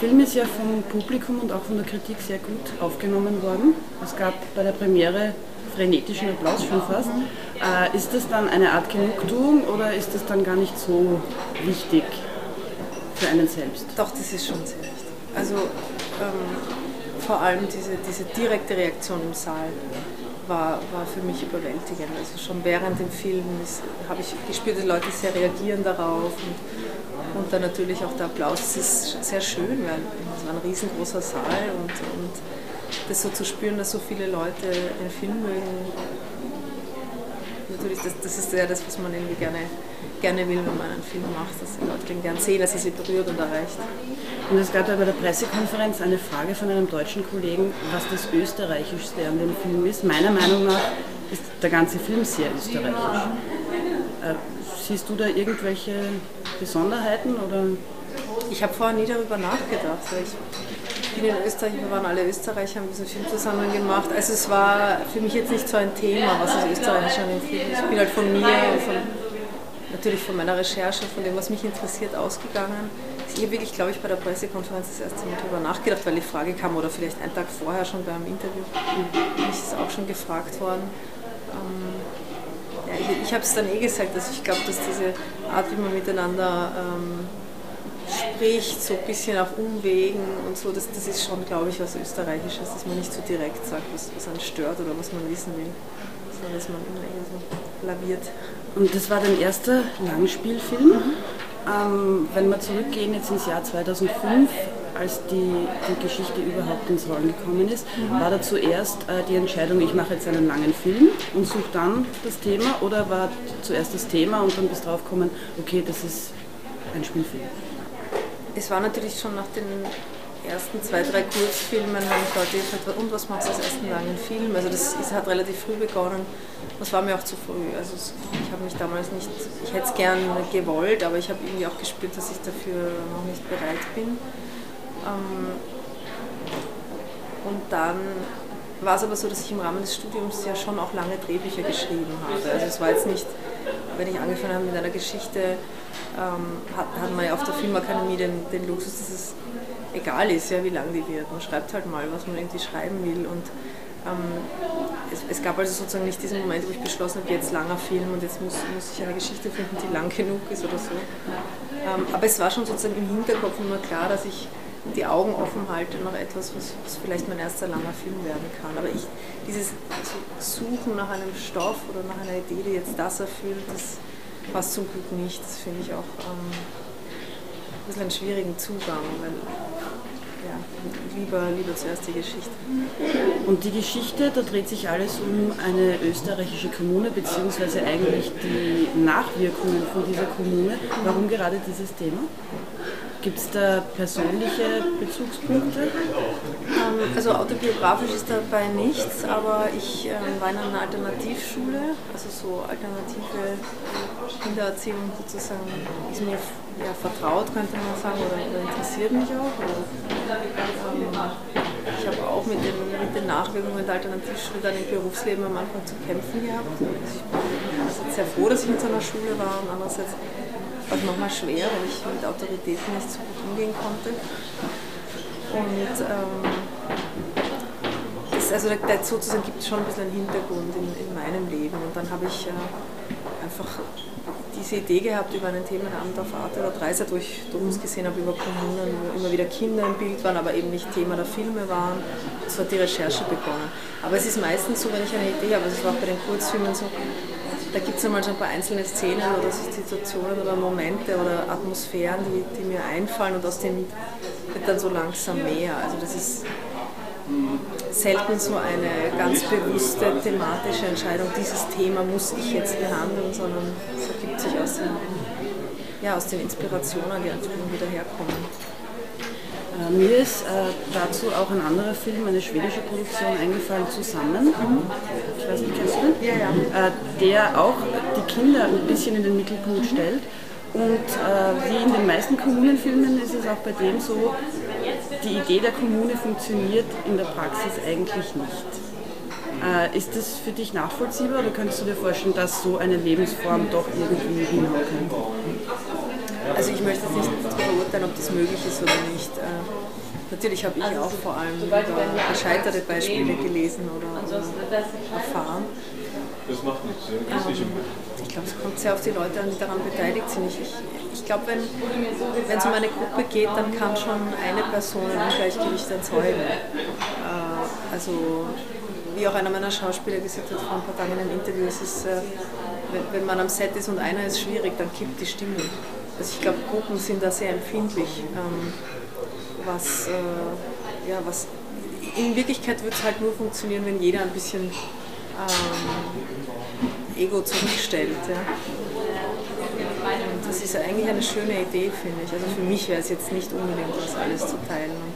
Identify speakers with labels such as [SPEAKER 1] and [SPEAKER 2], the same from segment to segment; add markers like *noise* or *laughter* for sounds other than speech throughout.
[SPEAKER 1] Film ist ja vom Publikum und auch von der Kritik sehr gut aufgenommen worden. Es gab bei der Premiere frenetischen Applaus schon fast. Äh, ist das dann eine Art Genugtuung oder ist das dann gar nicht so wichtig für einen selbst?
[SPEAKER 2] Doch, das ist schon sehr wichtig. Also ähm, vor allem diese, diese direkte Reaktion im Saal war, war für mich überwältigend. Also schon während dem Film habe ich gespürt, dass Leute sehr reagieren darauf und, und dann natürlich auch der Applaus. Das ist sehr schön, weil es war ein riesengroßer Saal und, und das so zu spüren, dass so viele Leute den Film mögen, natürlich, das, das ist ja das, was man irgendwie gerne, gerne will, wenn man einen Film macht, dass die Leute den gerne sehen, dass er sie berührt und erreicht.
[SPEAKER 1] Und es gab ja bei der Pressekonferenz eine Frage von einem deutschen Kollegen, was das Österreichischste an dem Film ist. Meiner Meinung nach ist der ganze Film sehr österreichisch. Äh, siehst du da irgendwelche Besonderheiten? Oder?
[SPEAKER 2] Ich habe vorher nie darüber nachgedacht. Ich bin in Österreich, wir waren alle Österreicher, haben diesen Film zusammen gemacht. Also es war für mich jetzt nicht so ein Thema, was ist Österreichisch an dem Film. Ich bin halt von mir und von, natürlich von meiner Recherche, von dem, was mich interessiert, ausgegangen. Ich habe wirklich, glaube ich, bei der Pressekonferenz das erste Mal darüber nachgedacht, weil die Frage kam, oder vielleicht einen Tag vorher schon beim Interview, mich ist auch schon gefragt worden. Ähm, ich, habe es dann eh gesagt, dass ich glaube, dass diese Art, wie man miteinander ähm, spricht, so ein bisschen auf Umwegen und so, das, das ist schon, glaube ich, was Österreichisches, dass man nicht so direkt sagt, was, was einen stört oder was man wissen will, sondern dass man immer eher so laviert.
[SPEAKER 1] Und das war dein erster Langspielfilm. Mhm. Ähm, wenn wir zurückgehen jetzt ins Jahr 2005, als die, die Geschichte überhaupt ins Rollen gekommen ist, mhm. war da zuerst äh, die Entscheidung, ich mache jetzt einen langen Film und suche dann das Thema oder war zuerst das Thema und dann bist drauf gekommen, okay, das ist ein Spielfilm?
[SPEAKER 2] es war natürlich schon nach den ersten zwei, drei Kurzfilmen haben ich Leute gefragt, und was machst du als ersten langen Film? Also das ist, hat relativ früh begonnen. Das war mir auch zu früh. Also ich habe mich damals nicht, ich hätte es gern gewollt, aber ich habe irgendwie auch gespürt, dass ich dafür noch nicht bereit bin. Ähm, und dann war es aber so, dass ich im Rahmen des Studiums ja schon auch lange Drehbücher geschrieben habe. Also es war jetzt nicht, wenn ich angefangen habe mit einer Geschichte, ähm, hat, hat man ja auf der Filmakademie den, den Luxus, dass es egal ist, ja, wie lang die wird. Man schreibt halt mal, was man irgendwie schreiben will. Und ähm, es, es, gab also sozusagen nicht diesen Moment, wo ich beschlossen habe, jetzt langer Film und jetzt muss, muss ich eine Geschichte finden, die lang genug ist oder so. Ähm, aber es war schon sozusagen im Hinterkopf immer klar, dass ich die Augen offen halte nach etwas, was, was vielleicht mein erster langer Film werden kann. Aber ich, dieses Suchen nach einem Stoff oder nach einer Idee, die jetzt das erfüllt, das passt zum Glück nicht. Das finde ich auch ähm, ein bisschen einen schwierigen Zugang, weil ja, lieber, lieber zuerst die Geschichte.
[SPEAKER 1] Und die Geschichte, da dreht sich alles um eine österreichische Kommune, beziehungsweise eigentlich die Nachwirkungen von dieser Kommune. Warum gerade dieses Thema? Gibt es da persönliche Bezugspunkte?
[SPEAKER 2] Ähm, also autobiografisch ist dabei nichts, aber ich ähm, war in einer Alternativschule, also so alternative Kindererziehung sozusagen ist mir ja, vertraut, könnte man sagen, oder, interessiert mich auch. Oder, ähm, ich habe auch mit den, mit den Nachwirkungen der Alternativschule dann im Berufsleben am Anfang zu kämpfen gehabt. Also ich bin sehr froh, dass ich in so einer Schule war und andererseits es nochmal schwer, weil ich mit Autoritäten nicht so gut umgehen konnte. Und ähm, das, also da, sozusagen gibt es schon ein bisschen einen Hintergrund in, in meinem Leben. Und dann habe ich äh, einfach diese Idee gehabt über einen Themenabend auf Arte oder Dreisat, wo ich Dokus gesehen habe über Kommunen, wo immer wieder Kinder im Bild waren, aber eben nicht Thema der Filme waren. So hat die Recherche begonnen. Aber es ist meistens so, wenn ich eine Idee habe, also es war auch bei den Kurzfilmen so, da gibt es einmal so ein paar einzelne Szenen oder Situationen oder Momente oder Atmosphären, die, die mir einfallen und aus denen wird dann so langsam mehr. Also das ist selten so eine ganz bewusste thematische Entscheidung, dieses Thema muss ich jetzt behandeln, sondern es ergibt sich aus den, ja, aus den Inspirationen, die einfach immer wieder herkommen.
[SPEAKER 1] Äh, mir ist äh, dazu auch ein anderer Film, eine schwedische Produktion, eingefallen, Zusammen. Ich weiß nicht, kennst du den?
[SPEAKER 2] Ja, ja.
[SPEAKER 1] Äh, der auch die Kinder ein bisschen in den Mittelpunkt stellt. Und äh, wie in den meisten Kommunenfilmen ist es auch bei dem so, die Idee der Kommune funktioniert in der Praxis eigentlich nicht. Äh, ist das für dich nachvollziehbar oder könntest du dir vorstellen, dass so eine Lebensform doch irgendwie hinhauen kann?
[SPEAKER 2] Also ich möchte jetzt nicht beurteilen, ob das möglich ist oder nicht. Äh, Natürlich habe ich auch vor allem gescheiterte Beispiele gelesen oder erfahren. Das macht nichts, ja. Ist ich glaube, es kommt sehr auf die Leute an, die daran beteiligt sind. Ich, ich, glaube, wenn es um eine Gruppe geht, dann kann schon eine Person ein Ungleichgewicht erzeugen. Äh, also, wie auch einer meiner Schauspieler gesagt hat vor ein paar Tagen in einem Interview, es ist, äh, wenn, wenn man am Set ist und einer ist schwierig, dann kippt die Stimmung. Also ich glaube, Gruppen sind da sehr empfindlich, ähm, was, äh, ja, was in Wirklichkeit wird es halt nur funktionieren, wenn jeder ein bisschen ähm, Ego zurückstellt. Ja. Und das ist eigentlich eine schöne Idee, finde ich. Also für mich wäre es jetzt nicht unbedingt, das alles zu teilen und,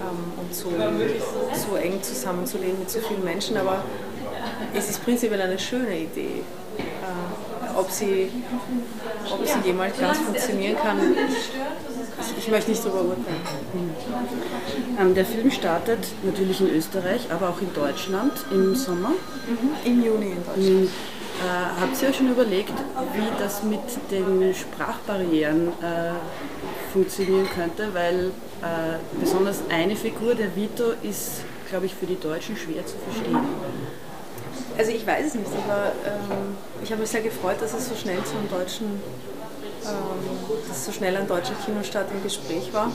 [SPEAKER 2] ähm, und so, so eng zusammenzuleben mit so vielen Menschen, aber es ist prinzipiell eine schöne Idee. Äh, ob, sie, ob sie jemals ganz funktionieren kann, ich, ich möchte nicht darüber urteilen.
[SPEAKER 1] Ähm, der Film startet natürlich in Österreich, aber auch in Deutschland im Sommer.
[SPEAKER 2] Mhm. Im Juni in Deutschland.
[SPEAKER 1] Äh, habt ihr euch schon überlegt, wie das mit den Sprachbarrieren äh, funktionieren könnte? Weil äh, besonders eine Figur, der Vito, ist, glaube ich, für die Deutschen schwer zu verstehen.
[SPEAKER 2] Also ich weiß es nicht, aber ähm, ich habe mich sehr gefreut, dass es so schnell zum deutschen ähm, dass so schnell ein deutscher Kinostart im Gespräch war.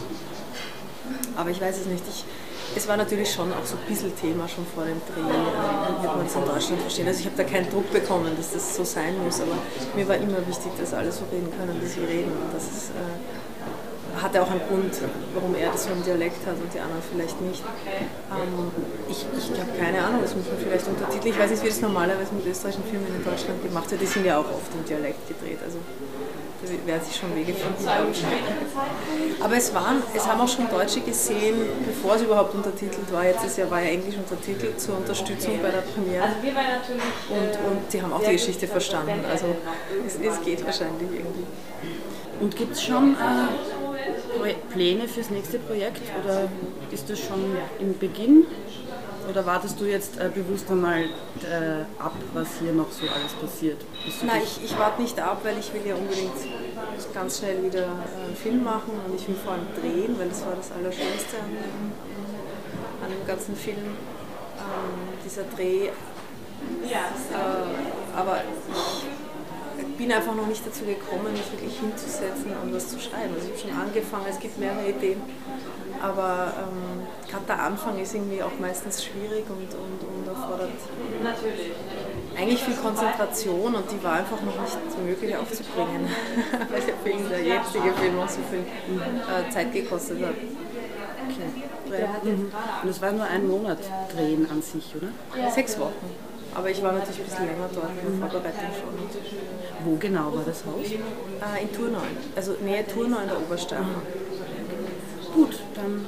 [SPEAKER 2] Aber ich weiß es nicht. Ich, es war natürlich schon auch so ein bisschen Thema schon vor dem Dreh, äh, wird man es in Deutschland verstehen. Also ich habe da keinen Druck bekommen, dass das so sein muss, aber mir war immer wichtig, dass alle so reden können, wie sie reden. Und das ist, äh, hatte auch einen Grund, warum er das so im Dialekt hat und die anderen vielleicht nicht. Ähm, ich ich habe keine Ahnung, das muss man vielleicht untertiteln. Ich weiß nicht, wie das normalerweise mit österreichischen Filmen in Deutschland gemacht wird. Die sind ja auch oft im Dialekt gedreht. Also werden sich schon Wege finden, Aber es, waren, es haben auch schon Deutsche gesehen, bevor es überhaupt untertitelt war. Jetzt ist ja, war ja Englisch untertitelt zur Unterstützung bei der Premiere. Und, und die haben auch die Geschichte verstanden. Also es, es geht wahrscheinlich irgendwie.
[SPEAKER 1] Und gibt es schon äh, Pläne fürs nächste Projekt oder ist das schon im Beginn? Oder wartest du jetzt äh, bewusst einmal äh, ab, was hier noch so alles passiert?
[SPEAKER 2] Nein, ich, ich warte nicht ab, weil ich will ja unbedingt ganz schnell wieder äh, einen Film machen und ich will vor allem drehen, weil das war das Allerschönste an, an dem ganzen Film, ähm, dieser Dreh. Äh, aber ich bin einfach noch nicht dazu gekommen, mich wirklich hinzusetzen und was zu schreiben. Also ich habe schon angefangen, es gibt mehrere Ideen aber ähm, gerade der Anfang ist irgendwie auch meistens schwierig und, und, und erfordert Natürlich. eigentlich viel Konzentration und die war einfach noch nicht möglich aufzubringen, *laughs* weil der Film, der jetzige Film auch so viel äh, Zeit gekostet hat.
[SPEAKER 1] Okay. Mhm. Und es war nur ein Monat drehen an sich, oder?
[SPEAKER 2] Sechs Wochen. Aber ich war natürlich ein bisschen länger dort in der Vorbereitung schon.
[SPEAKER 1] Wo genau war das Haus?
[SPEAKER 2] Äh, in Turnau, also Nähe Turnau in der Oberstein.
[SPEAKER 1] Gut, dann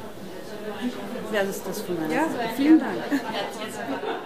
[SPEAKER 1] wäre es das von meiner
[SPEAKER 2] ja,
[SPEAKER 1] Seite. Vielen Dank. *laughs*